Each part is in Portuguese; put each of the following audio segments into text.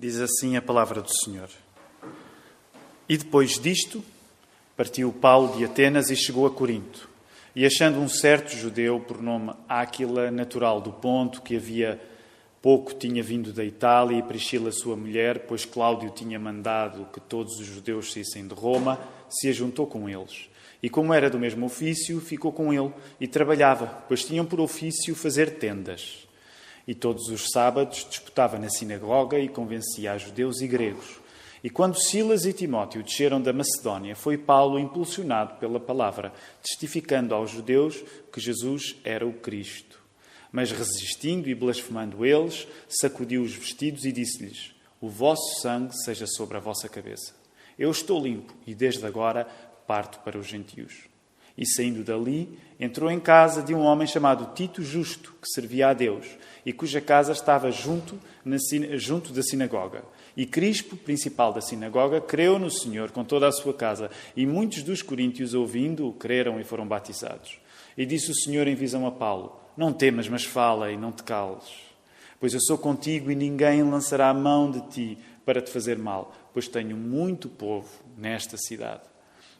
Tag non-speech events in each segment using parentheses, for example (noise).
Diz assim a palavra do Senhor. E depois disto, partiu Paulo de Atenas e chegou a Corinto. E achando um certo judeu por nome Áquila, natural do Ponto, que havia pouco tinha vindo da Itália, e Priscila, sua mulher, pois Cláudio tinha mandado que todos os judeus saíssem de Roma, se ajuntou com eles. E como era do mesmo ofício, ficou com ele e trabalhava, pois tinham por ofício fazer tendas. E todos os sábados disputava na sinagoga e convencia a judeus e gregos. E quando Silas e Timóteo desceram da Macedónia, foi Paulo impulsionado pela palavra, testificando aos judeus que Jesus era o Cristo. Mas resistindo e blasfemando eles, sacudiu os vestidos e disse-lhes: O vosso sangue seja sobre a vossa cabeça. Eu estou limpo e desde agora parto para os gentios. E saindo dali, entrou em casa de um homem chamado Tito Justo, que servia a Deus, e cuja casa estava junto, na, junto da sinagoga. E Crispo, principal da sinagoga, creu no Senhor com toda a sua casa, e muitos dos coríntios, ouvindo-o, creram e foram batizados. E disse o Senhor em visão a Paulo: Não temas, mas fala e não te cales. Pois eu sou contigo e ninguém lançará a mão de ti para te fazer mal, pois tenho muito povo nesta cidade.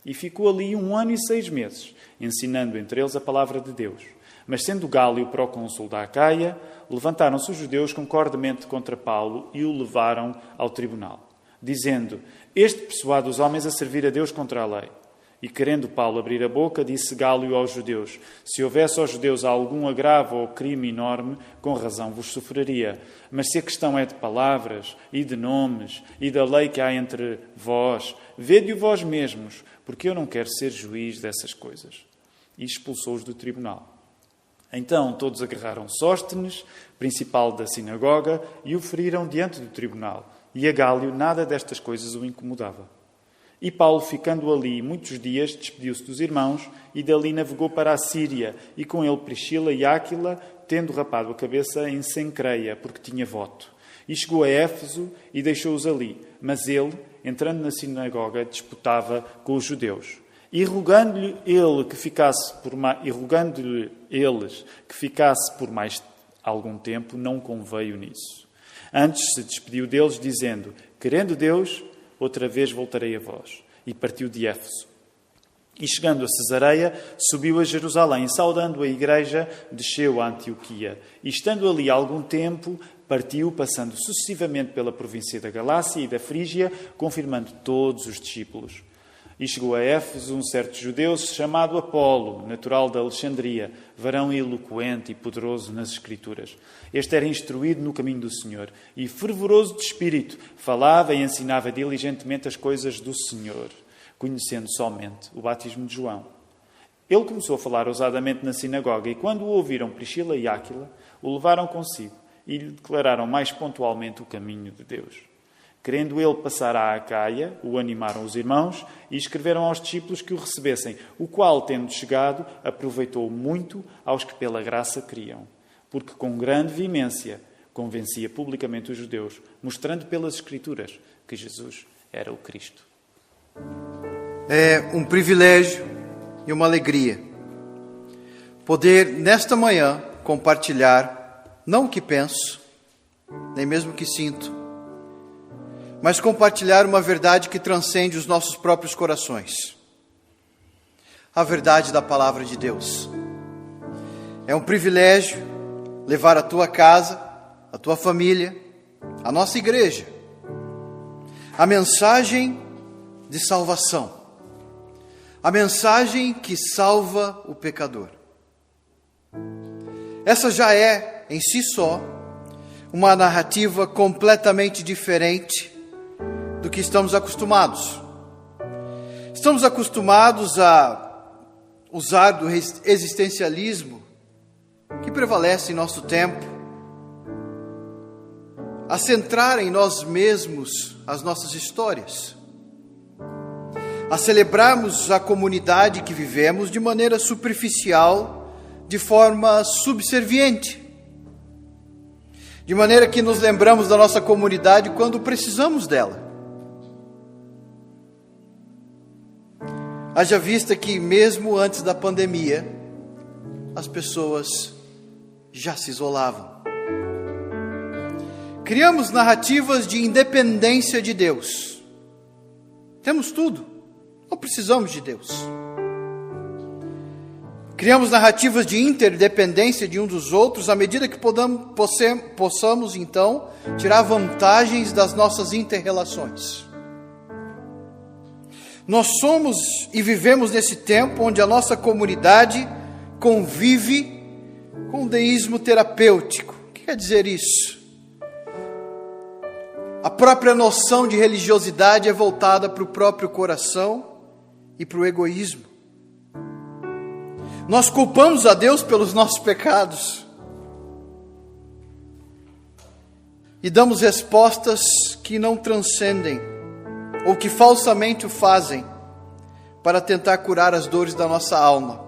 E ficou ali um ano e seis meses, ensinando entre eles a palavra de Deus. Mas sendo Gálio procônsul da Acaia, levantaram-se os judeus concordemente contra Paulo e o levaram ao tribunal, dizendo: Este persuade os homens a servir a Deus contra a lei. E querendo Paulo abrir a boca, disse Gálio aos judeus: Se houvesse aos judeus algum agravo ou crime enorme, com razão vos sofreria. Mas se a questão é de palavras e de nomes e da lei que há entre vós, vede-o vós mesmos, porque eu não quero ser juiz dessas coisas. E expulsou-os do tribunal. Então todos agarraram Sóstenes, principal da sinagoga, e o feriram diante do tribunal. E a Gálio nada destas coisas o incomodava. E Paulo, ficando ali muitos dias, despediu-se dos irmãos e dali navegou para a Síria, e com ele Priscila e Áquila, tendo rapado a cabeça em Sencreia, porque tinha voto. E chegou a Éfeso e deixou-os ali. Mas ele, entrando na sinagoga, disputava com os judeus. E rogando-lhe ele que ficasse por mais, e rogando-lhe eles que ficasse por mais algum tempo, não conveio nisso. Antes se despediu deles, dizendo: Querendo Deus, outra vez voltarei a vós. E partiu de Éfeso. E chegando a Cesareia, subiu a Jerusalém, saudando a igreja, desceu a Antioquia. E estando ali algum tempo, partiu, passando sucessivamente pela província da Galácia e da Frígia, confirmando todos os discípulos. E chegou a Éfeso um certo judeu chamado Apolo, natural de Alexandria, varão eloquente e poderoso nas Escrituras. Este era instruído no caminho do Senhor e fervoroso de espírito, falava e ensinava diligentemente as coisas do Senhor, conhecendo somente o batismo de João. Ele começou a falar ousadamente na sinagoga e, quando o ouviram Priscila e Áquila, o levaram consigo e lhe declararam mais pontualmente o caminho de Deus. Querendo ele passar à Acaia, o animaram os irmãos e escreveram aos discípulos que o recebessem, o qual, tendo chegado, aproveitou muito aos que pela graça criam, porque com grande vimência convencia publicamente os judeus, mostrando pelas Escrituras que Jesus era o Cristo. É um privilégio e uma alegria poder, nesta manhã, compartilhar não o que penso, nem mesmo o que sinto, mas compartilhar uma verdade que transcende os nossos próprios corações. A verdade da palavra de Deus. É um privilégio levar a tua casa, a tua família, a nossa igreja, a mensagem de salvação, a mensagem que salva o pecador. Essa já é, em si só, uma narrativa completamente diferente do que estamos acostumados. Estamos acostumados a usar do existencialismo que prevalece em nosso tempo, a centrar em nós mesmos as nossas histórias, a celebrarmos a comunidade que vivemos de maneira superficial, de forma subserviente, de maneira que nos lembramos da nossa comunidade quando precisamos dela. Haja vista que, mesmo antes da pandemia, as pessoas já se isolavam. Criamos narrativas de independência de Deus. Temos tudo, não precisamos de Deus. Criamos narrativas de interdependência de um dos outros à medida que podamos, possamos, então, tirar vantagens das nossas interrelações. Nós somos e vivemos nesse tempo onde a nossa comunidade convive com o deísmo terapêutico. O que quer dizer isso? A própria noção de religiosidade é voltada para o próprio coração e para o egoísmo. Nós culpamos a Deus pelos nossos pecados e damos respostas que não transcendem ou que falsamente o fazem para tentar curar as dores da nossa alma.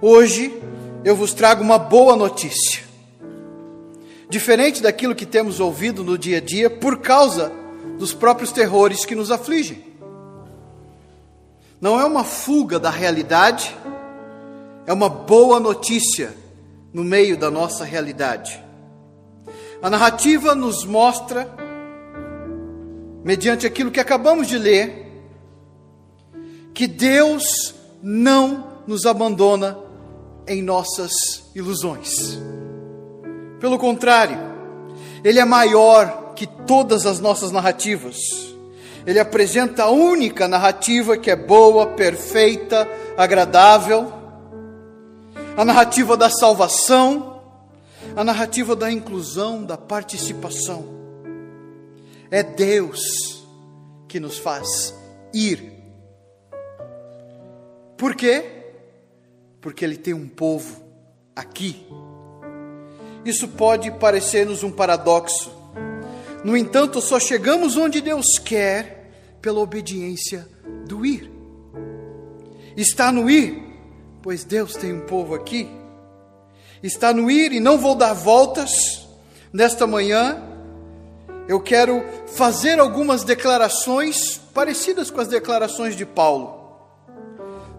Hoje eu vos trago uma boa notícia. Diferente daquilo que temos ouvido no dia a dia por causa dos próprios terrores que nos afligem. Não é uma fuga da realidade, é uma boa notícia no meio da nossa realidade. A narrativa nos mostra mediante aquilo que acabamos de ler, que Deus não nos abandona em nossas ilusões. Pelo contrário, Ele é maior que todas as nossas narrativas. Ele apresenta a única narrativa que é boa, perfeita, agradável, a narrativa da salvação, a narrativa da inclusão, da participação. É Deus que nos faz ir. Por quê? Porque Ele tem um povo aqui. Isso pode parecer-nos um paradoxo. No entanto, só chegamos onde Deus quer pela obediência do ir. Está no ir, pois Deus tem um povo aqui. Está no ir e não vou dar voltas nesta manhã eu quero fazer algumas declarações parecidas com as declarações de Paulo.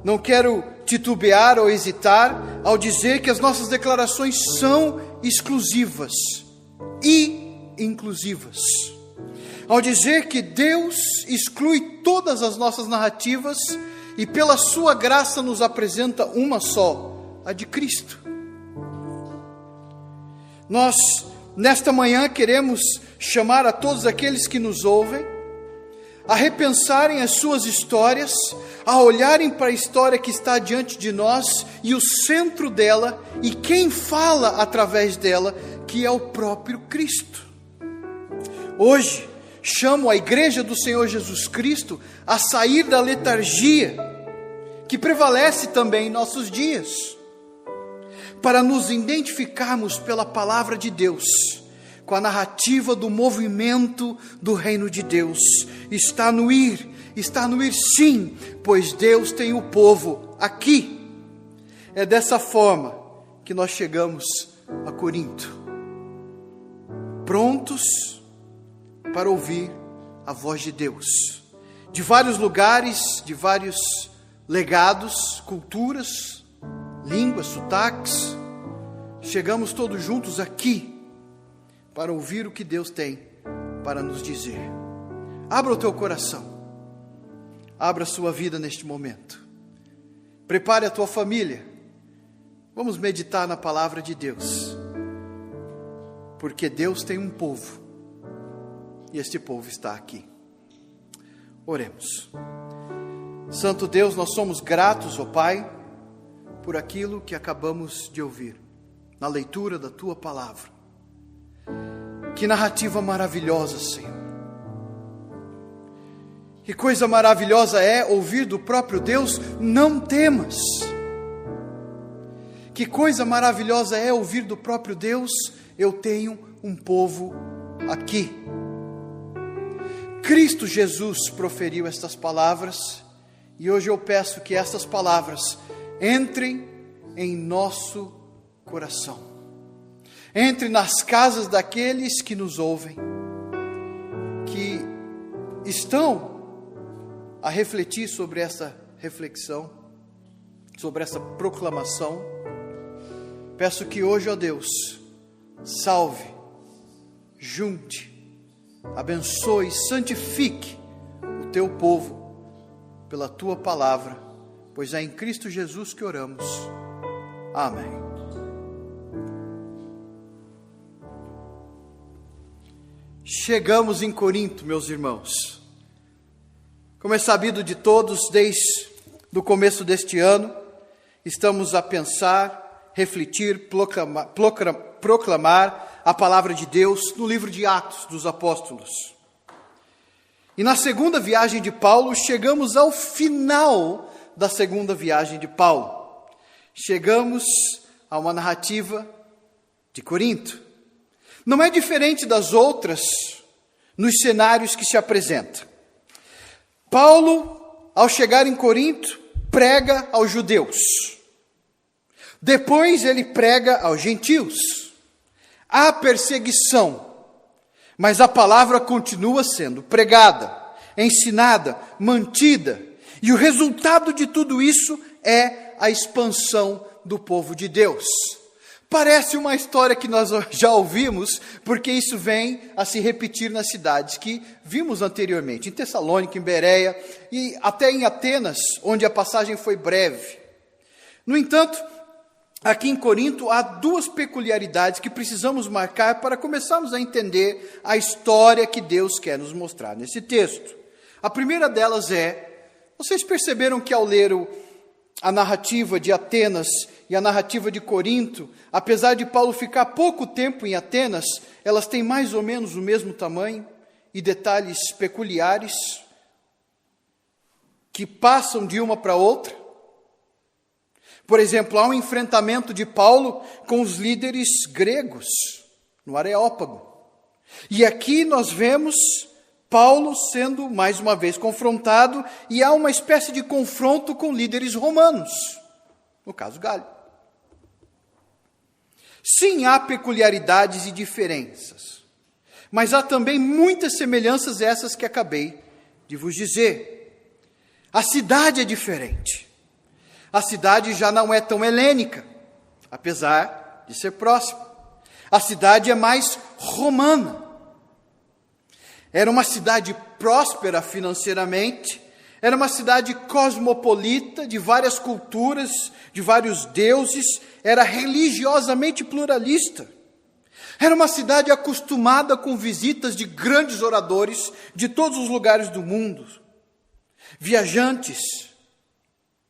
Não quero titubear ou hesitar ao dizer que as nossas declarações são exclusivas e inclusivas. Ao dizer que Deus exclui todas as nossas narrativas e pela sua graça nos apresenta uma só, a de Cristo. Nós Nesta manhã queremos chamar a todos aqueles que nos ouvem a repensarem as suas histórias, a olharem para a história que está diante de nós e o centro dela e quem fala através dela, que é o próprio Cristo. Hoje, chamo a igreja do Senhor Jesus Cristo a sair da letargia que prevalece também em nossos dias para nos identificarmos pela palavra de Deus, com a narrativa do movimento do reino de Deus. Está no ir, está no ir sim, pois Deus tem o povo aqui. É dessa forma que nós chegamos a Corinto, prontos para ouvir a voz de Deus. De vários lugares, de vários legados, culturas, línguas, sotaques, chegamos todos juntos aqui para ouvir o que Deus tem para nos dizer. Abra o teu coração, abra a sua vida neste momento, prepare a tua família, vamos meditar na palavra de Deus, porque Deus tem um povo e este povo está aqui. Oremos. Santo Deus, nós somos gratos, ó Pai por aquilo que acabamos de ouvir na leitura da tua palavra. Que narrativa maravilhosa, Senhor. Que coisa maravilhosa é ouvir do próprio Deus: não temas. Que coisa maravilhosa é ouvir do próprio Deus: eu tenho um povo aqui. Cristo Jesus proferiu estas palavras e hoje eu peço que estas palavras entrem em nosso coração. Entre nas casas daqueles que nos ouvem, que estão a refletir sobre essa reflexão, sobre essa proclamação. Peço que hoje, ó Deus, salve, junte, abençoe, santifique o teu povo pela tua palavra, pois é em Cristo Jesus que oramos. Amém. Chegamos em Corinto, meus irmãos. Como é sabido de todos, desde o começo deste ano, estamos a pensar, refletir, proclamar, proclamar a palavra de Deus no livro de Atos dos Apóstolos. E na segunda viagem de Paulo, chegamos ao final da segunda viagem de Paulo. Chegamos a uma narrativa de Corinto. Não é diferente das outras nos cenários que se apresentam. Paulo, ao chegar em Corinto, prega aos judeus. Depois ele prega aos gentios. Há perseguição, mas a palavra continua sendo pregada, ensinada, mantida, e o resultado de tudo isso é a expansão do povo de Deus. Parece uma história que nós (laughs) já ouvimos, porque isso vem a se repetir nas cidades que vimos anteriormente, em Tessalônica, em Bereia e até em Atenas, onde a passagem foi breve. No entanto, aqui em Corinto há duas peculiaridades que precisamos marcar para começarmos a entender a história que Deus quer nos mostrar nesse texto. A primeira delas é: vocês perceberam que ao ler a narrativa de Atenas e a narrativa de Corinto, apesar de Paulo ficar pouco tempo em Atenas, elas têm mais ou menos o mesmo tamanho e detalhes peculiares que passam de uma para outra. Por exemplo, há um enfrentamento de Paulo com os líderes gregos no Areópago. E aqui nós vemos Paulo sendo mais uma vez confrontado e há uma espécie de confronto com líderes romanos, no caso Galho. Sim, há peculiaridades e diferenças, mas há também muitas semelhanças essas que acabei de vos dizer. A cidade é diferente. A cidade já não é tão helênica, apesar de ser próxima. A cidade é mais romana. Era uma cidade próspera financeiramente, era uma cidade cosmopolita, de várias culturas, de vários deuses, era religiosamente pluralista. Era uma cidade acostumada com visitas de grandes oradores de todos os lugares do mundo, viajantes,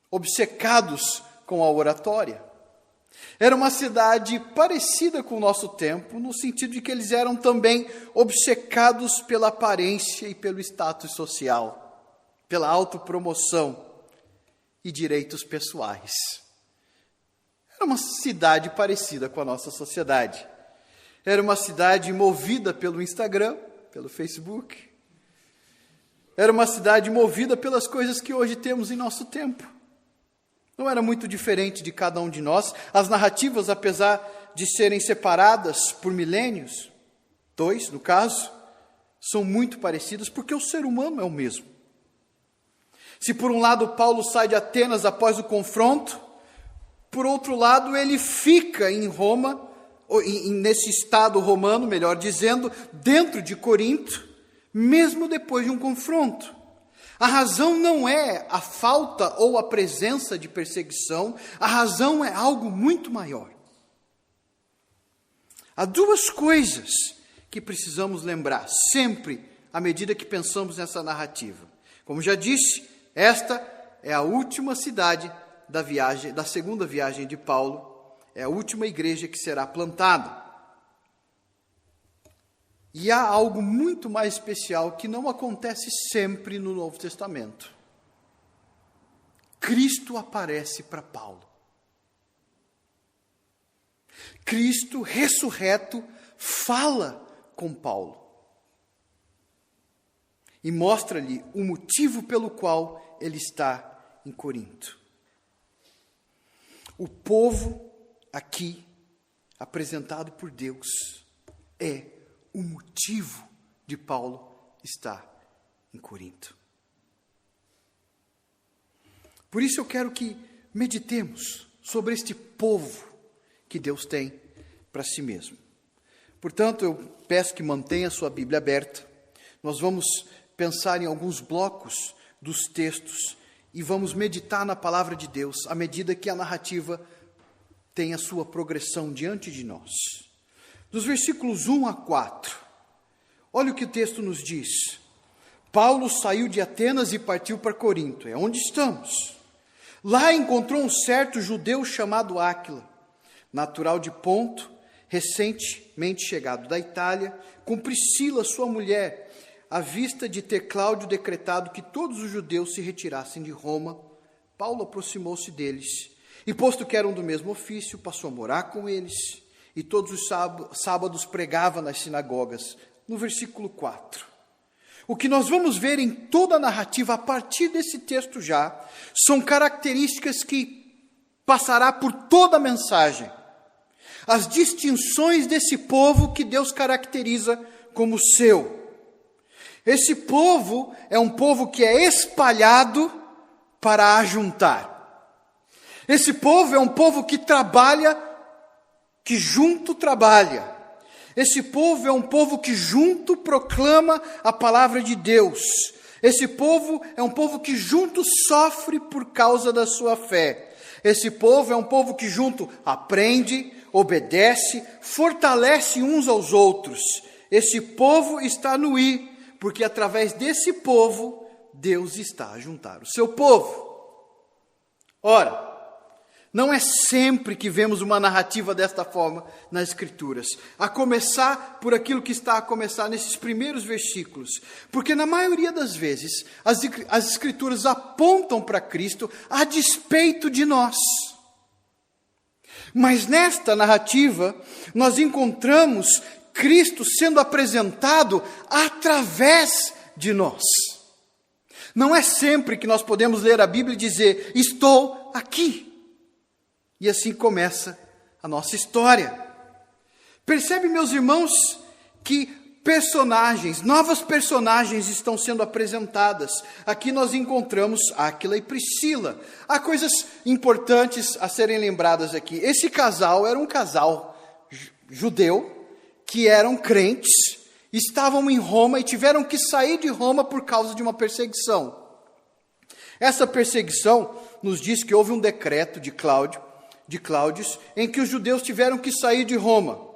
obcecados com a oratória. Era uma cidade parecida com o nosso tempo, no sentido de que eles eram também obcecados pela aparência e pelo status social, pela autopromoção e direitos pessoais. Era uma cidade parecida com a nossa sociedade. Era uma cidade movida pelo Instagram, pelo Facebook. Era uma cidade movida pelas coisas que hoje temos em nosso tempo. Não era muito diferente de cada um de nós. As narrativas, apesar de serem separadas por milênios, dois no caso, são muito parecidas porque o ser humano é o mesmo. Se por um lado Paulo sai de Atenas após o confronto, por outro lado ele fica em Roma, nesse estado romano, melhor dizendo, dentro de Corinto, mesmo depois de um confronto. A razão não é a falta ou a presença de perseguição, a razão é algo muito maior. Há duas coisas que precisamos lembrar sempre à medida que pensamos nessa narrativa. Como já disse, esta é a última cidade da viagem, da segunda viagem de Paulo, é a última igreja que será plantada. E há algo muito mais especial que não acontece sempre no Novo Testamento. Cristo aparece para Paulo. Cristo ressurreto fala com Paulo e mostra-lhe o motivo pelo qual ele está em Corinto. O povo aqui apresentado por Deus é o motivo de Paulo estar em Corinto. Por isso eu quero que meditemos sobre este povo que Deus tem para si mesmo. Portanto, eu peço que mantenha a sua Bíblia aberta. Nós vamos pensar em alguns blocos dos textos e vamos meditar na palavra de Deus à medida que a narrativa tem a sua progressão diante de nós. Dos versículos 1 a 4, olha o que o texto nos diz. Paulo saiu de Atenas e partiu para Corinto, é onde estamos. Lá encontrou um certo judeu chamado Áquila, natural de Ponto, recentemente chegado da Itália, com Priscila, sua mulher, à vista de ter Cláudio decretado que todos os judeus se retirassem de Roma, Paulo aproximou-se deles e, posto que eram do mesmo ofício, passou a morar com eles e todos os sábados pregava nas sinagogas. No versículo 4. O que nós vamos ver em toda a narrativa a partir desse texto já são características que passará por toda a mensagem. As distinções desse povo que Deus caracteriza como seu. Esse povo é um povo que é espalhado para ajuntar. Esse povo é um povo que trabalha, que junto trabalha. Esse povo é um povo que junto proclama a palavra de Deus. Esse povo é um povo que junto sofre por causa da sua fé. Esse povo é um povo que junto aprende, obedece, fortalece uns aos outros. Esse povo está no ir porque através desse povo, Deus está a juntar o seu povo. Ora, não é sempre que vemos uma narrativa desta forma nas Escrituras, a começar por aquilo que está a começar nesses primeiros versículos, porque na maioria das vezes as, as Escrituras apontam para Cristo a despeito de nós. Mas nesta narrativa, nós encontramos Cristo sendo apresentado através de nós. Não é sempre que nós podemos ler a Bíblia e dizer, estou aqui. E assim começa a nossa história. Percebe, meus irmãos, que personagens, novas personagens estão sendo apresentadas. Aqui nós encontramos Áquila e Priscila. Há coisas importantes a serem lembradas aqui. Esse casal era um casal judeu que eram crentes, estavam em Roma e tiveram que sair de Roma por causa de uma perseguição. Essa perseguição nos diz que houve um decreto de Cláudio, de Cláudios, em que os judeus tiveram que sair de Roma.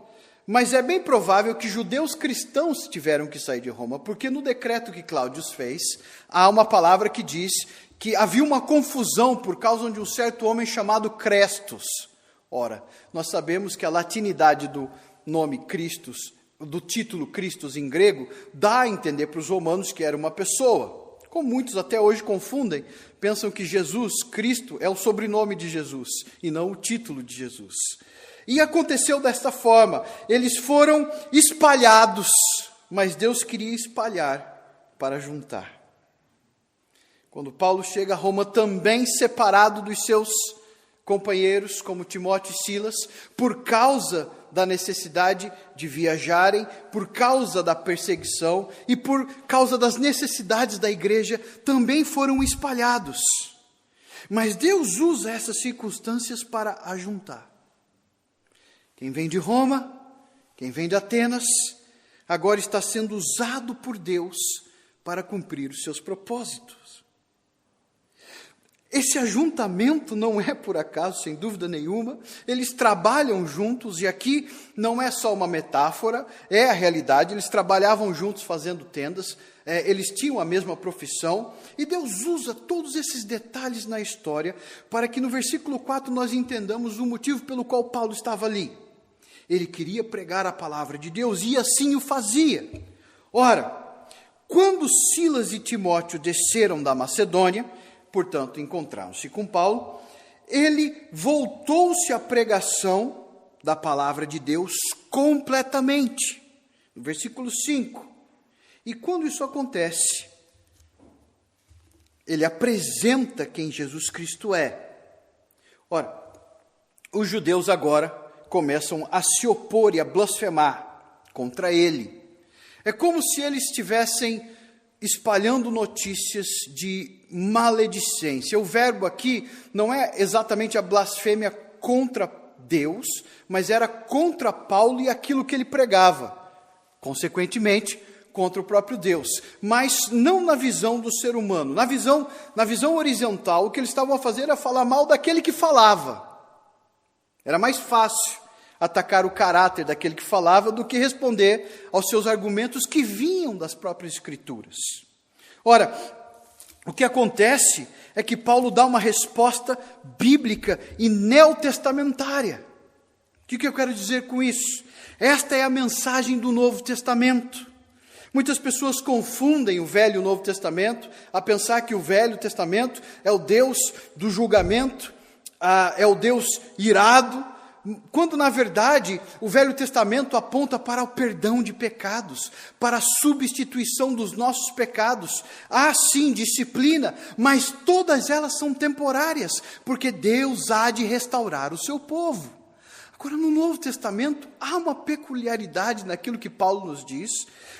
Mas é bem provável que judeus cristãos tiveram que sair de Roma, porque no decreto que Cláudio fez, há uma palavra que diz que havia uma confusão por causa de um certo homem chamado Crestos. Ora, nós sabemos que a latinidade do, nome Cristos, do título Cristos em grego, dá a entender para os romanos que era uma pessoa. Como muitos até hoje confundem, pensam que Jesus, Cristo, é o sobrenome de Jesus e não o título de Jesus. E aconteceu desta forma: eles foram espalhados, mas Deus queria espalhar para juntar. Quando Paulo chega a Roma, também separado dos seus companheiros, como Timóteo e Silas, por causa da necessidade de viajarem, por causa da perseguição e por causa das necessidades da igreja, também foram espalhados. Mas Deus usa essas circunstâncias para ajuntar. Quem vem de Roma, quem vem de Atenas, agora está sendo usado por Deus para cumprir os seus propósitos. Esse ajuntamento não é por acaso, sem dúvida nenhuma, eles trabalham juntos, e aqui não é só uma metáfora, é a realidade. Eles trabalhavam juntos fazendo tendas, é, eles tinham a mesma profissão, e Deus usa todos esses detalhes na história para que no versículo 4 nós entendamos o motivo pelo qual Paulo estava ali. Ele queria pregar a palavra de Deus e assim o fazia. Ora, quando Silas e Timóteo desceram da Macedônia, portanto, encontraram-se com Paulo, ele voltou-se à pregação da palavra de Deus completamente. No versículo 5. E quando isso acontece, ele apresenta quem Jesus Cristo é. Ora, os judeus agora começam a se opor e a blasfemar contra ele. É como se eles estivessem espalhando notícias de maledicência. O verbo aqui não é exatamente a blasfêmia contra Deus, mas era contra Paulo e aquilo que ele pregava. Consequentemente, contra o próprio Deus, mas não na visão do ser humano. Na visão, na visão horizontal, o que eles estavam a fazer era falar mal daquele que falava. Era mais fácil atacar o caráter daquele que falava do que responder aos seus argumentos que vinham das próprias Escrituras. Ora, o que acontece é que Paulo dá uma resposta bíblica e neotestamentária. O que eu quero dizer com isso? Esta é a mensagem do Novo Testamento. Muitas pessoas confundem o Velho e o Novo Testamento a pensar que o Velho Testamento é o Deus do julgamento, é o Deus irado, quando na verdade o Velho Testamento aponta para o perdão de pecados, para a substituição dos nossos pecados. Há sim disciplina, mas todas elas são temporárias, porque Deus há de restaurar o seu povo. Agora, no Novo Testamento, há uma peculiaridade naquilo que Paulo nos diz.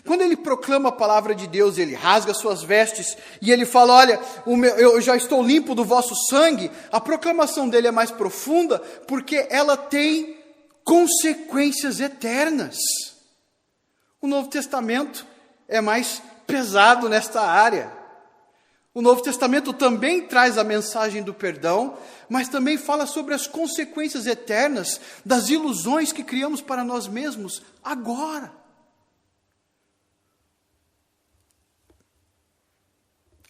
Quando ele proclama a palavra de Deus, ele rasga suas vestes e ele fala: Olha, meu, eu já estou limpo do vosso sangue. A proclamação dele é mais profunda porque ela tem consequências eternas. O Novo Testamento é mais pesado nesta área. O Novo Testamento também traz a mensagem do perdão, mas também fala sobre as consequências eternas das ilusões que criamos para nós mesmos agora.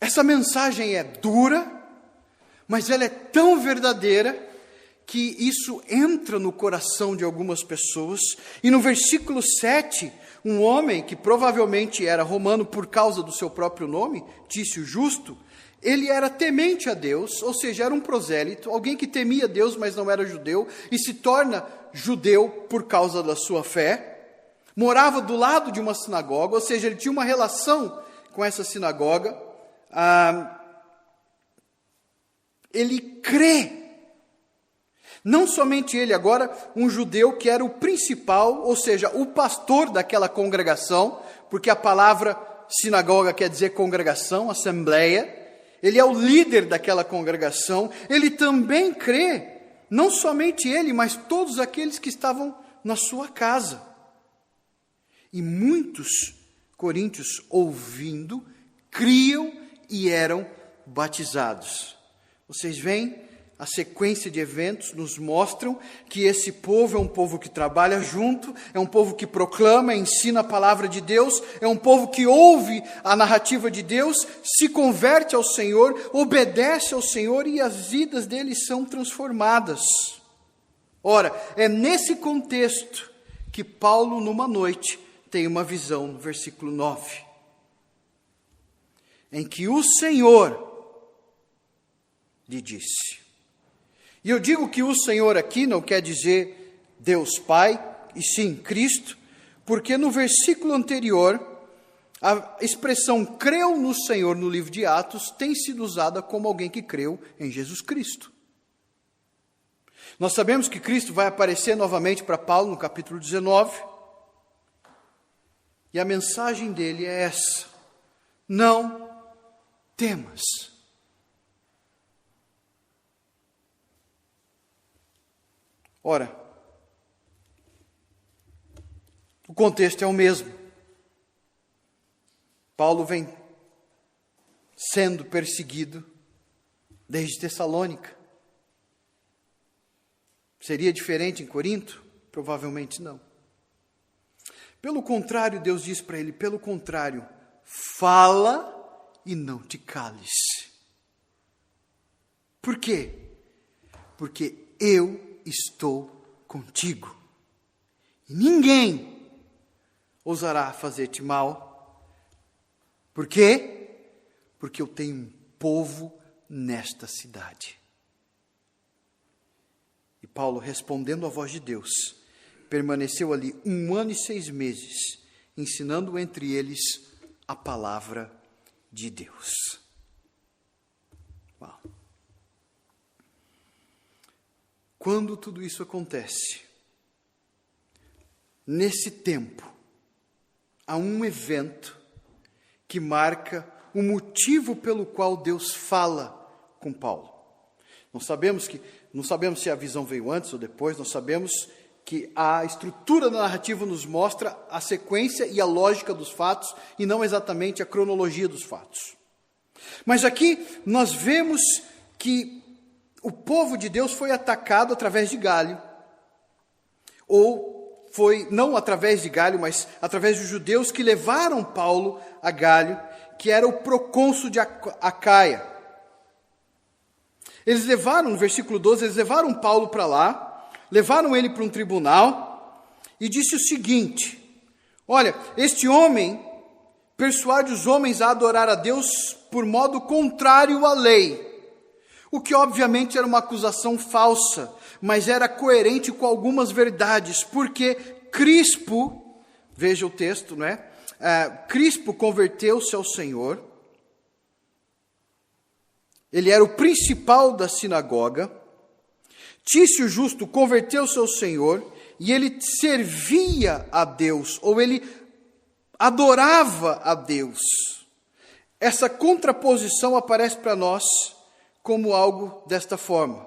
Essa mensagem é dura, mas ela é tão verdadeira que isso entra no coração de algumas pessoas. E no versículo 7, um homem que provavelmente era romano por causa do seu próprio nome, Tício Justo, ele era temente a Deus, ou seja, era um prosélito, alguém que temia Deus, mas não era judeu, e se torna judeu por causa da sua fé. Morava do lado de uma sinagoga, ou seja, ele tinha uma relação com essa sinagoga. Ah, ele crê. Não somente ele, agora um judeu que era o principal, ou seja, o pastor daquela congregação, porque a palavra sinagoga quer dizer congregação, assembleia ele é o líder daquela congregação, ele também crê, não somente ele, mas todos aqueles que estavam na sua casa. E muitos coríntios, ouvindo, criam e eram batizados. Vocês veem a sequência de eventos nos mostram que esse povo é um povo que trabalha junto, é um povo que proclama, ensina a palavra de Deus, é um povo que ouve a narrativa de Deus, se converte ao Senhor, obedece ao Senhor e as vidas deles são transformadas. Ora, é nesse contexto que Paulo, numa noite, tem uma visão, no versículo 9, em que o Senhor lhe disse: e eu digo que o Senhor aqui não quer dizer Deus Pai, e sim Cristo, porque no versículo anterior, a expressão creu no Senhor no livro de Atos tem sido usada como alguém que creu em Jesus Cristo. Nós sabemos que Cristo vai aparecer novamente para Paulo no capítulo 19, e a mensagem dele é essa: não temas. Ora, o contexto é o mesmo. Paulo vem sendo perseguido desde Tessalônica. Seria diferente em Corinto? Provavelmente não. Pelo contrário, Deus diz para ele: pelo contrário, fala e não te cales. Por quê? Porque eu estou contigo. E ninguém ousará fazer-te mal. Por quê? Porque eu tenho um povo nesta cidade. E Paulo, respondendo à voz de Deus, permaneceu ali um ano e seis meses, ensinando entre eles a palavra de Deus. Uau. Quando tudo isso acontece, nesse tempo, há um evento que marca o motivo pelo qual Deus fala com Paulo. Nós sabemos que Não sabemos se a visão veio antes ou depois, nós sabemos que a estrutura da narrativa nos mostra a sequência e a lógica dos fatos e não exatamente a cronologia dos fatos. Mas aqui nós vemos que o povo de Deus foi atacado através de Galho, ou foi não através de Galho, mas através dos judeus que levaram Paulo a Galho, que era o procônsul de Acaia. Eles levaram, no versículo 12, eles levaram Paulo para lá, levaram ele para um tribunal e disse o seguinte: Olha, este homem persuade os homens a adorar a Deus por modo contrário à lei. O que obviamente era uma acusação falsa, mas era coerente com algumas verdades, porque Crispo, veja o texto, não é? é Crispo converteu-se ao Senhor ele era o principal da sinagoga. Tício Justo converteu-se ao Senhor e ele servia a Deus, ou ele adorava a Deus. Essa contraposição aparece para nós como algo desta forma.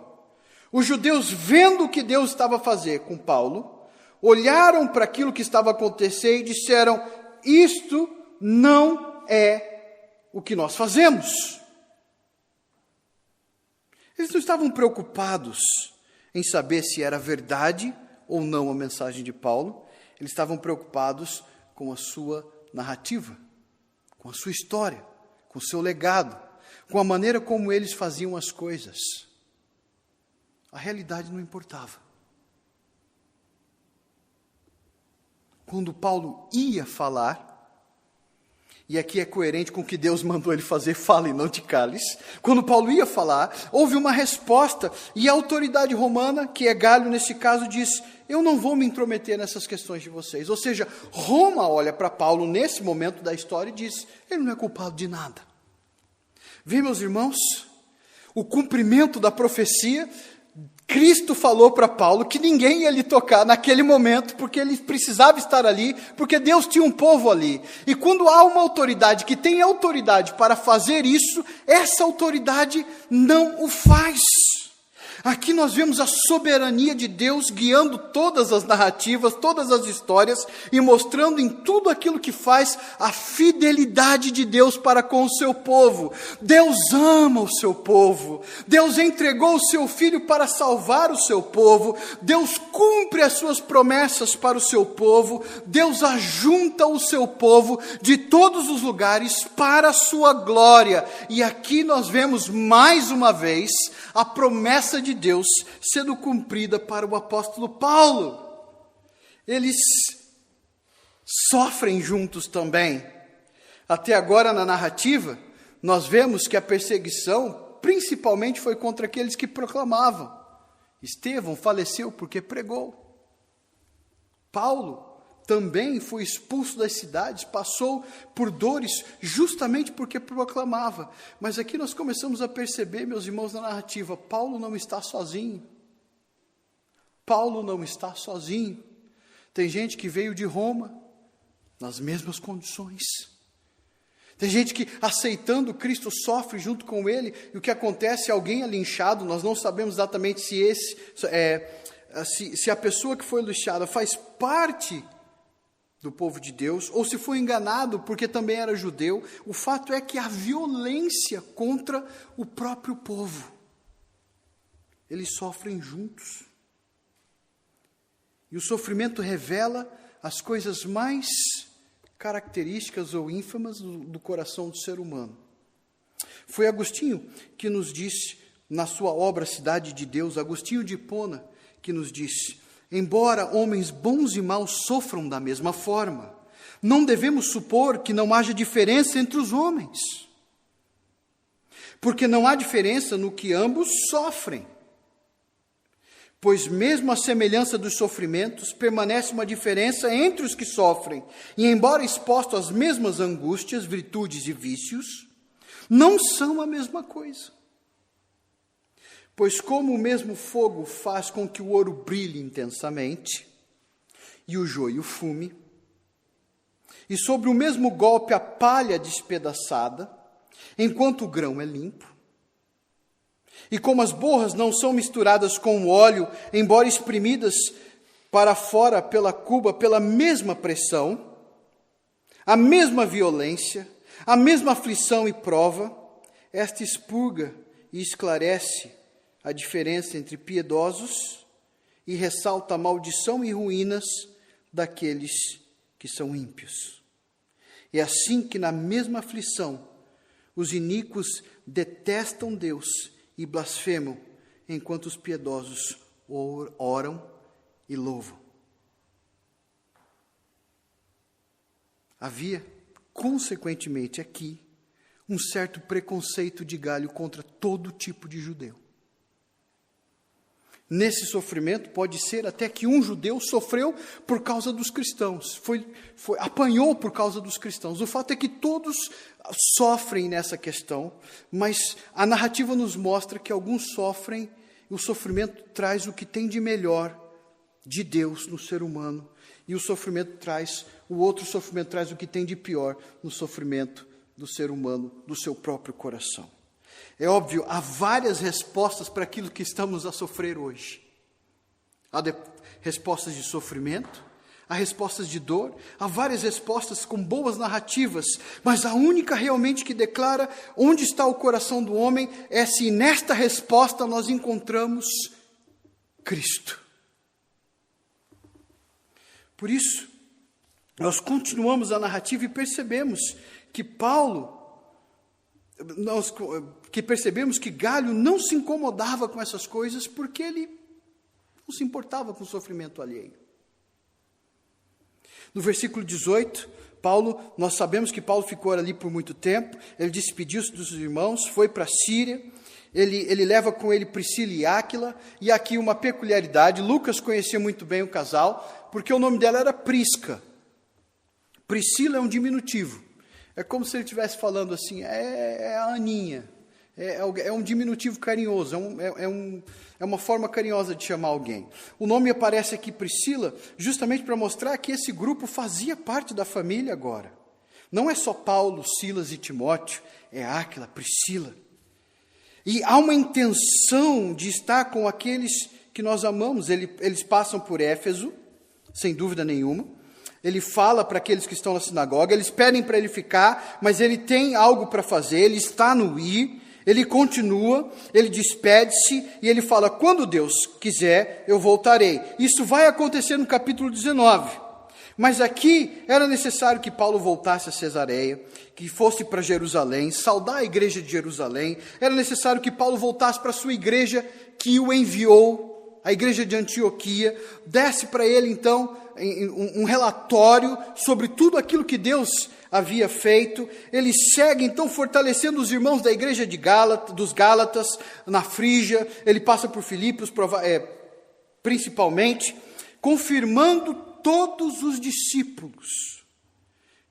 Os judeus, vendo o que Deus estava a fazer com Paulo, olharam para aquilo que estava acontecendo e disseram: Isto não é o que nós fazemos. Eles não estavam preocupados em saber se era verdade ou não a mensagem de Paulo, eles estavam preocupados com a sua narrativa, com a sua história, com o seu legado, com a maneira como eles faziam as coisas. A realidade não importava. Quando Paulo ia falar, e aqui é coerente com o que Deus mandou ele fazer, (laughs) fale, não te cales. Quando Paulo ia falar, houve uma resposta, e a autoridade romana, que é Galho nesse caso, diz: Eu não vou me intrometer nessas questões de vocês. Ou seja, Roma olha para Paulo nesse momento da história e diz: Ele não é culpado de nada. Vê, meus irmãos, o cumprimento da profecia Cristo falou para Paulo que ninguém ia lhe tocar naquele momento, porque ele precisava estar ali, porque Deus tinha um povo ali. E quando há uma autoridade que tem autoridade para fazer isso, essa autoridade não o faz. Aqui nós vemos a soberania de Deus guiando todas as narrativas, todas as histórias e mostrando em tudo aquilo que faz a fidelidade de Deus para com o seu povo. Deus ama o seu povo. Deus entregou o seu filho para salvar o seu povo. Deus cumpre as suas promessas para o seu povo. Deus ajunta o seu povo de todos os lugares para a sua glória. E aqui nós vemos mais uma vez a promessa de Deus sendo cumprida para o apóstolo Paulo. Eles sofrem juntos também. Até agora na narrativa, nós vemos que a perseguição principalmente foi contra aqueles que proclamavam. Estevão faleceu porque pregou. Paulo também foi expulso das cidades, passou por dores justamente porque proclamava. Mas aqui nós começamos a perceber, meus irmãos, na narrativa: Paulo não está sozinho. Paulo não está sozinho. Tem gente que veio de Roma nas mesmas condições. Tem gente que, aceitando Cristo, sofre junto com ele, e o que acontece? Alguém é linchado, nós não sabemos exatamente se esse, é, se, se a pessoa que foi linchada faz parte do povo de Deus, ou se foi enganado porque também era judeu, o fato é que há violência contra o próprio povo. Eles sofrem juntos. E o sofrimento revela as coisas mais características ou ínfamas do, do coração do ser humano. Foi Agostinho que nos disse, na sua obra Cidade de Deus, Agostinho de Hipona, que nos disse: Embora homens bons e maus sofram da mesma forma, não devemos supor que não haja diferença entre os homens. Porque não há diferença no que ambos sofrem. Pois, mesmo a semelhança dos sofrimentos, permanece uma diferença entre os que sofrem, e, embora expostos às mesmas angústias, virtudes e vícios, não são a mesma coisa. Pois, como o mesmo fogo faz com que o ouro brilhe intensamente e o joio fume, e sobre o mesmo golpe a palha despedaçada, enquanto o grão é limpo, E como as borras não são misturadas com o óleo, embora espremidas para fora pela cuba pela mesma pressão, a mesma violência, a mesma aflição e prova, esta expurga e esclarece a diferença entre piedosos e ressalta a maldição e ruínas daqueles que são ímpios. É assim que, na mesma aflição, os iníquos detestam Deus e blasfemam, enquanto os piedosos oram e louvam. Havia, consequentemente, aqui um certo preconceito de Galho contra todo tipo de judeu. Nesse sofrimento, pode ser até que um judeu sofreu por causa dos cristãos, foi, foi, apanhou por causa dos cristãos. O fato é que todos sofrem nessa questão, mas a narrativa nos mostra que alguns sofrem, e o sofrimento traz o que tem de melhor de Deus no ser humano, e o sofrimento traz, o outro sofrimento traz o que tem de pior no sofrimento do ser humano, do seu próprio coração. É óbvio, há várias respostas para aquilo que estamos a sofrer hoje. Há de, respostas de sofrimento, há respostas de dor, há várias respostas com boas narrativas, mas a única realmente que declara onde está o coração do homem é se nesta resposta nós encontramos Cristo. Por isso, nós continuamos a narrativa e percebemos que Paulo nós que percebemos que Galho não se incomodava com essas coisas porque ele não se importava com o sofrimento alheio. No versículo 18, Paulo, nós sabemos que Paulo ficou ali por muito tempo, ele despediu-se dos irmãos, foi para a Síria, ele, ele leva com ele Priscila e Áquila, e aqui uma peculiaridade: Lucas conhecia muito bem o casal, porque o nome dela era Prisca. Priscila é um diminutivo. É como se ele estivesse falando assim, é, é a Aninha. É, é, é, um diminutivo carinhoso, é, um, é, é, um, é uma forma carinhosa de chamar alguém. O nome aparece aqui Priscila, justamente para mostrar que esse grupo fazia parte da família agora. Não é só Paulo, Silas e Timóteo, é Áquila, Priscila. E há uma intenção de estar com aqueles que nós amamos. Eles passam por Éfeso, sem dúvida nenhuma. Ele fala para aqueles que estão na sinagoga, eles pedem para ele ficar, mas ele tem algo para fazer, ele está no ir, ele continua, ele despede-se e ele fala: quando Deus quiser, eu voltarei. Isso vai acontecer no capítulo 19. Mas aqui era necessário que Paulo voltasse a Cesareia, que fosse para Jerusalém, saudar a igreja de Jerusalém. Era necessário que Paulo voltasse para a sua igreja que o enviou, a igreja de Antioquia, desse para ele então um relatório sobre tudo aquilo que Deus havia feito. Ele segue então fortalecendo os irmãos da igreja de dos Gálatas, na Frígia, ele passa por Filipos, é, principalmente, confirmando todos os discípulos.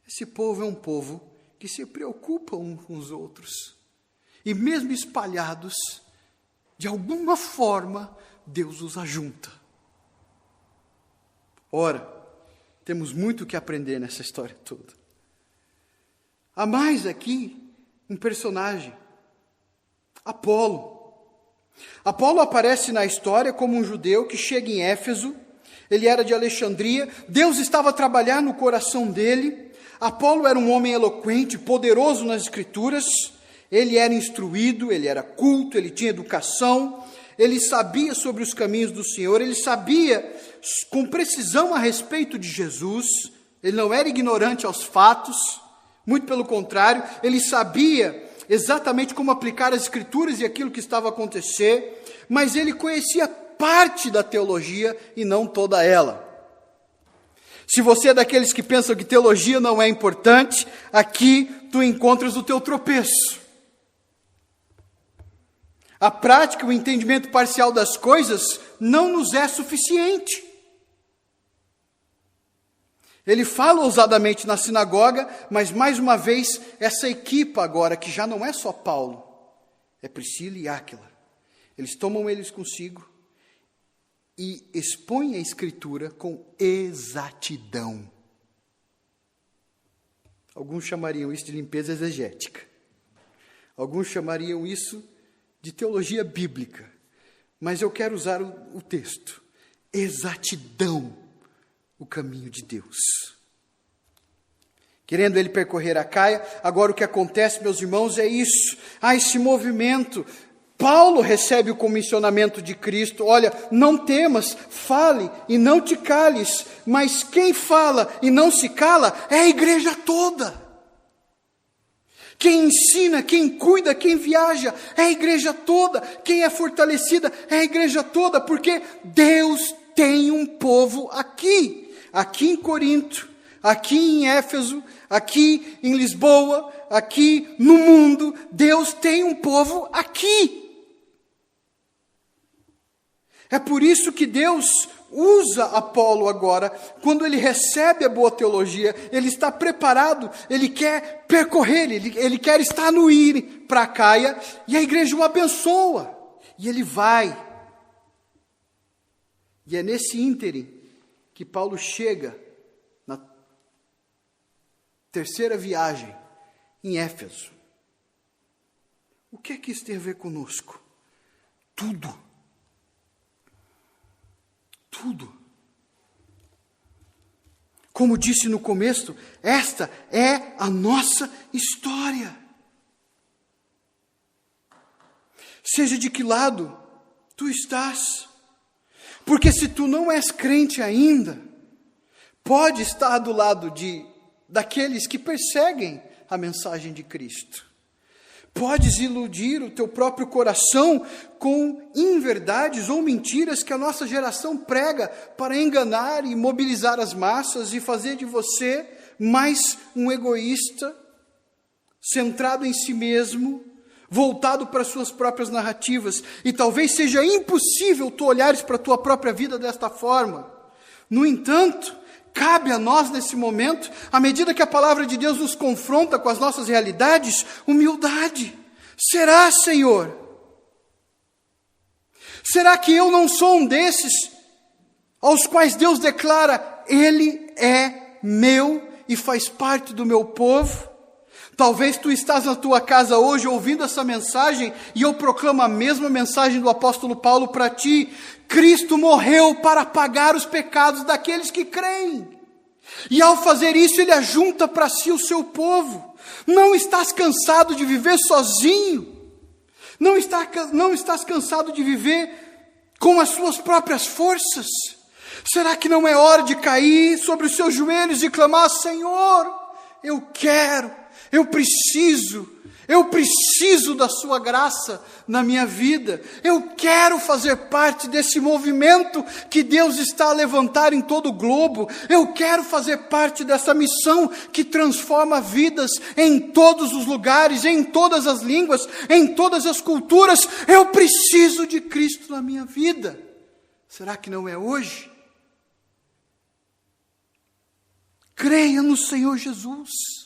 Esse povo é um povo que se preocupa uns com os outros. E mesmo espalhados, de alguma forma, Deus os ajunta. Ora, temos muito que aprender nessa história toda. Há mais aqui um personagem, Apolo. Apolo aparece na história como um judeu que chega em Éfeso, ele era de Alexandria, Deus estava a trabalhar no coração dele. Apolo era um homem eloquente, poderoso nas escrituras, ele era instruído, ele era culto, ele tinha educação, ele sabia sobre os caminhos do Senhor, ele sabia com precisão a respeito de Jesus, ele não era ignorante aos fatos, muito pelo contrário, ele sabia exatamente como aplicar as Escrituras e aquilo que estava a acontecer, mas ele conhecia parte da teologia e não toda ela. Se você é daqueles que pensam que teologia não é importante, aqui tu encontras o teu tropeço. A prática, o entendimento parcial das coisas não nos é suficiente. Ele fala ousadamente na sinagoga, mas mais uma vez, essa equipa agora, que já não é só Paulo, é Priscila e Áquila. Eles tomam eles consigo e expõem a escritura com exatidão. Alguns chamariam isso de limpeza exegética. Alguns chamariam isso de teologia bíblica, mas eu quero usar o, o texto. Exatidão, o caminho de Deus. Querendo ele percorrer a caia, agora o que acontece, meus irmãos, é isso. Há esse movimento. Paulo recebe o comissionamento de Cristo: olha, não temas, fale e não te cales, mas quem fala e não se cala é a igreja toda. Quem ensina, quem cuida, quem viaja é a igreja toda. Quem é fortalecida é a igreja toda, porque Deus tem um povo aqui, aqui em Corinto, aqui em Éfeso, aqui em Lisboa, aqui no mundo. Deus tem um povo aqui. É por isso que Deus usa Apolo agora, quando ele recebe a boa teologia, ele está preparado, ele quer percorrer, ele, ele quer estar no ir para Caia, e a igreja o abençoa, e ele vai. E é nesse ínterim que Paulo chega na terceira viagem em Éfeso. O que é que isso tem a ver conosco? Tudo tudo. Como disse no começo, esta é a nossa história. Seja de que lado tu estás. Porque se tu não és crente ainda, pode estar do lado de daqueles que perseguem a mensagem de Cristo. Podes iludir o teu próprio coração com inverdades ou mentiras que a nossa geração prega para enganar e mobilizar as massas e fazer de você mais um egoísta, centrado em si mesmo, voltado para suas próprias narrativas. E talvez seja impossível tu olhares para a tua própria vida desta forma. No entanto, cabe a nós nesse momento, à medida que a palavra de Deus nos confronta com as nossas realidades, humildade. Será, Senhor? Será que eu não sou um desses aos quais Deus declara: Ele é meu e faz parte do meu povo? Talvez tu estás na tua casa hoje ouvindo essa mensagem e eu proclamo a mesma mensagem do apóstolo Paulo para ti. Cristo morreu para pagar os pecados daqueles que creem. E ao fazer isso, ele ajunta para si o seu povo. Não estás cansado de viver sozinho? Não, está, não estás cansado de viver com as suas próprias forças? Será que não é hora de cair sobre os seus joelhos e clamar: Senhor, eu quero, eu preciso, eu preciso da Sua graça na minha vida. Eu quero fazer parte desse movimento que Deus está a levantar em todo o globo. Eu quero fazer parte dessa missão que transforma vidas em todos os lugares, em todas as línguas, em todas as culturas. Eu preciso de Cristo na minha vida. Será que não é hoje? Creia no Senhor Jesus.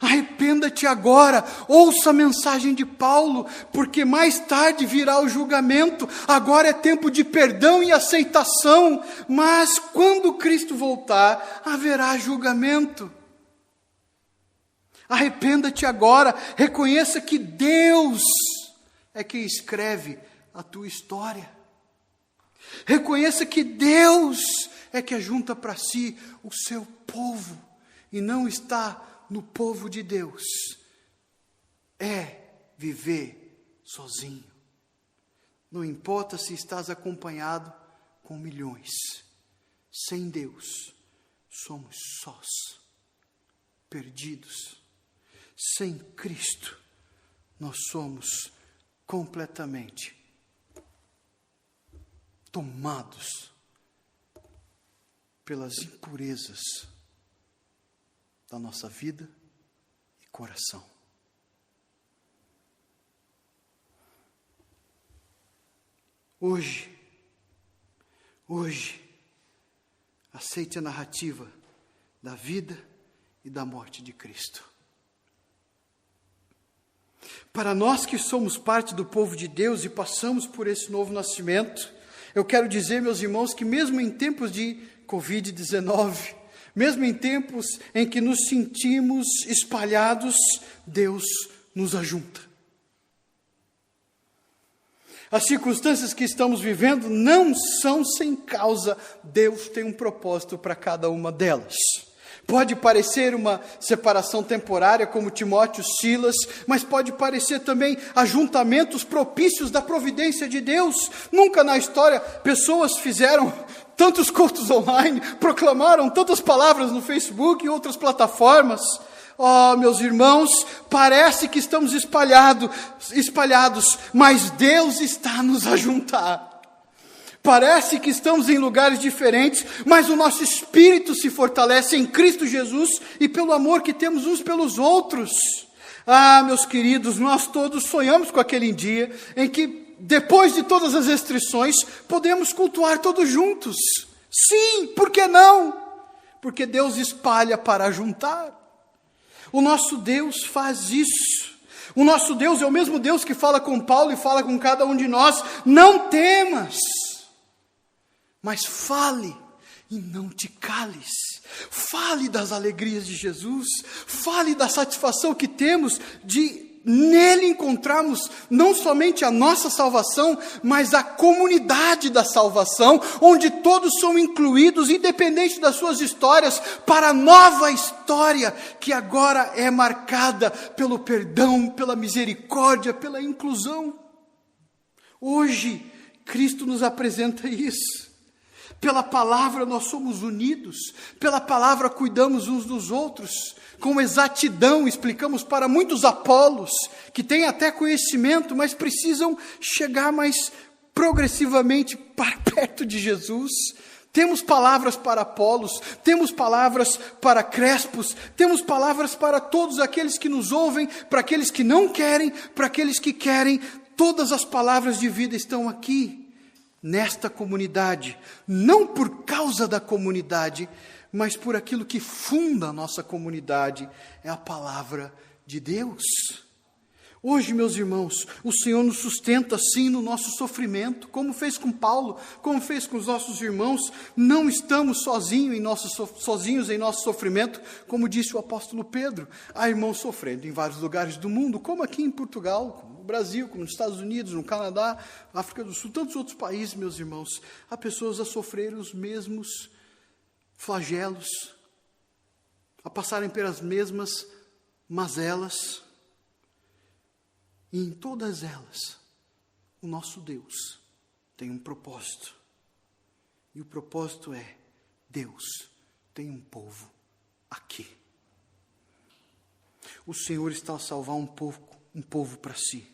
Arrependa-te agora, ouça a mensagem de Paulo, porque mais tarde virá o julgamento. Agora é tempo de perdão e aceitação, mas quando Cristo voltar, haverá julgamento. Arrependa-te agora, reconheça que Deus é quem escreve a tua história. Reconheça que Deus é que junta para si o seu povo e não está no povo de Deus é viver sozinho. Não importa se estás acompanhado com milhões, sem Deus, somos sós, perdidos. Sem Cristo, nós somos completamente tomados pelas impurezas da nossa vida e coração. Hoje, hoje, aceite a narrativa da vida e da morte de Cristo. Para nós que somos parte do povo de Deus e passamos por esse novo nascimento, eu quero dizer, meus irmãos, que mesmo em tempos de Covid-19, mesmo em tempos em que nos sentimos espalhados, Deus nos ajunta. As circunstâncias que estamos vivendo não são sem causa. Deus tem um propósito para cada uma delas. Pode parecer uma separação temporária, como Timóteo Silas, mas pode parecer também ajuntamentos propícios da providência de Deus. Nunca na história pessoas fizeram tantos cultos online, proclamaram tantas palavras no Facebook e outras plataformas. Oh, meus irmãos, parece que estamos espalhado, espalhados, mas Deus está nos a juntar. Parece que estamos em lugares diferentes, mas o nosso espírito se fortalece em Cristo Jesus e pelo amor que temos uns pelos outros. Ah, meus queridos, nós todos sonhamos com aquele dia em que, depois de todas as restrições, podemos cultuar todos juntos. Sim, por que não? Porque Deus espalha para juntar. O nosso Deus faz isso. O nosso Deus é o mesmo Deus que fala com Paulo e fala com cada um de nós: não temas, mas fale e não te cales. Fale das alegrias de Jesus, fale da satisfação que temos de Nele encontramos não somente a nossa salvação, mas a comunidade da salvação, onde todos são incluídos, independente das suas histórias, para a nova história que agora é marcada pelo perdão, pela misericórdia, pela inclusão. Hoje, Cristo nos apresenta isso. Pela palavra nós somos unidos, pela palavra cuidamos uns dos outros com exatidão, explicamos para muitos Apolos, que têm até conhecimento, mas precisam chegar mais progressivamente para perto de Jesus. Temos palavras para Apolos, temos palavras para Crespos, temos palavras para todos aqueles que nos ouvem, para aqueles que não querem, para aqueles que querem. Todas as palavras de vida estão aqui, nesta comunidade, não por causa da comunidade, mas por aquilo que funda a nossa comunidade, é a palavra de Deus. Hoje, meus irmãos, o Senhor nos sustenta sim no nosso sofrimento, como fez com Paulo, como fez com os nossos irmãos. Não estamos sozinhos em nosso, sozinhos em nosso sofrimento, como disse o apóstolo Pedro. Há irmãos sofrendo em vários lugares do mundo, como aqui em Portugal, no Brasil, como nos Estados Unidos, no Canadá, África do Sul, tantos outros países, meus irmãos. Há pessoas a sofrer os mesmos flagelos, a passarem pelas mesmas mazelas. E em todas elas, o nosso Deus tem um propósito. E o propósito é: Deus tem um povo aqui. O Senhor está a salvar um povo, um povo para si.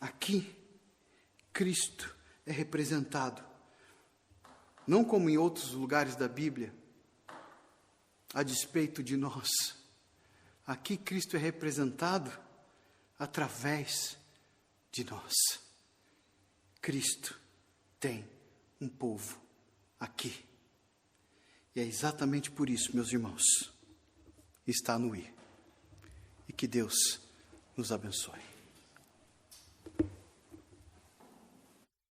Aqui, Cristo é representado não como em outros lugares da Bíblia, a despeito de nós. Aqui Cristo é representado através de nós. Cristo tem um povo aqui. E é exatamente por isso, meus irmãos, está no ir. E que Deus nos abençoe.